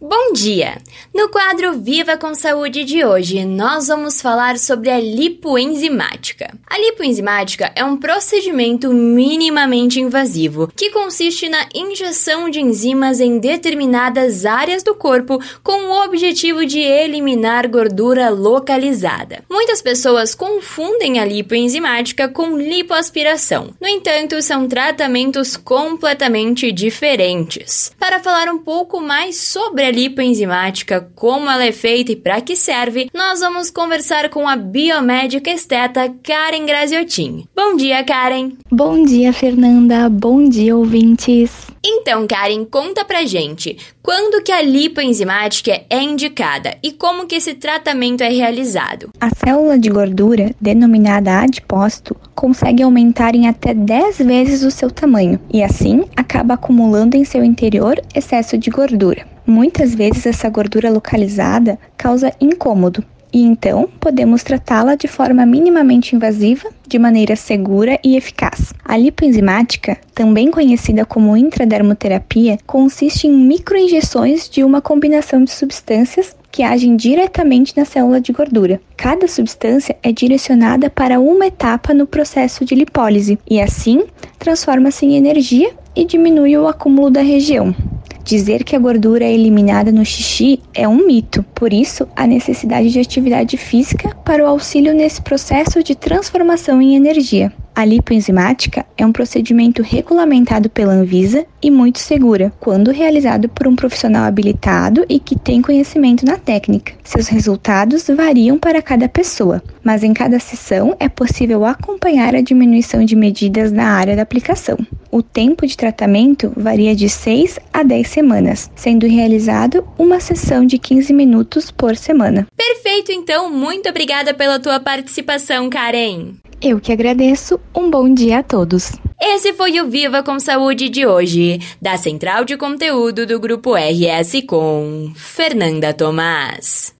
Bom dia! No quadro Viva com Saúde de hoje, nós vamos falar sobre a lipoenzimática. A lipoenzimática é um procedimento minimamente invasivo que consiste na injeção de enzimas em determinadas áreas do corpo com o objetivo de eliminar gordura localizada. Muitas pessoas confundem a lipoenzimática com lipoaspiração. No entanto, são tratamentos completamente diferentes. Para falar um pouco mais sobre a lipoenzimática, como ela é feita e para que serve, nós vamos conversar com a biomédica esteta Karen Graziotin. Bom dia, Karen! Bom dia, Fernanda! Bom dia, ouvintes! Então, Karen, conta pra gente, quando que a lipoenzimática é indicada e como que esse tratamento é realizado? A célula de gordura, denominada adipócito, consegue aumentar em até 10 vezes o seu tamanho e assim acaba acumulando em seu interior excesso de gordura. Muitas vezes essa gordura localizada causa incômodo, e então podemos tratá-la de forma minimamente invasiva, de maneira segura e eficaz. A lipoenzimática, também conhecida como intradermoterapia, consiste em microinjeções de uma combinação de substâncias que agem diretamente na célula de gordura. Cada substância é direcionada para uma etapa no processo de lipólise e assim transforma-se em energia e diminui o acúmulo da região. Dizer que a gordura é eliminada no xixi é um mito, por isso, a necessidade de atividade física para o auxílio nesse processo de transformação em energia. A lipoenzimática é um procedimento regulamentado pela Anvisa e muito segura, quando realizado por um profissional habilitado e que tem conhecimento na técnica. Seus resultados variam para cada pessoa, mas em cada sessão é possível acompanhar a diminuição de medidas na área da aplicação. O tempo de tratamento varia de 6 a 10 semanas, sendo realizado uma sessão de 15 minutos por semana. Perfeito, então, muito obrigada pela tua participação, Karen. Eu que agradeço. Um bom dia a todos. Esse foi o Viva com Saúde de hoje, da Central de Conteúdo do Grupo RS com Fernanda Tomás.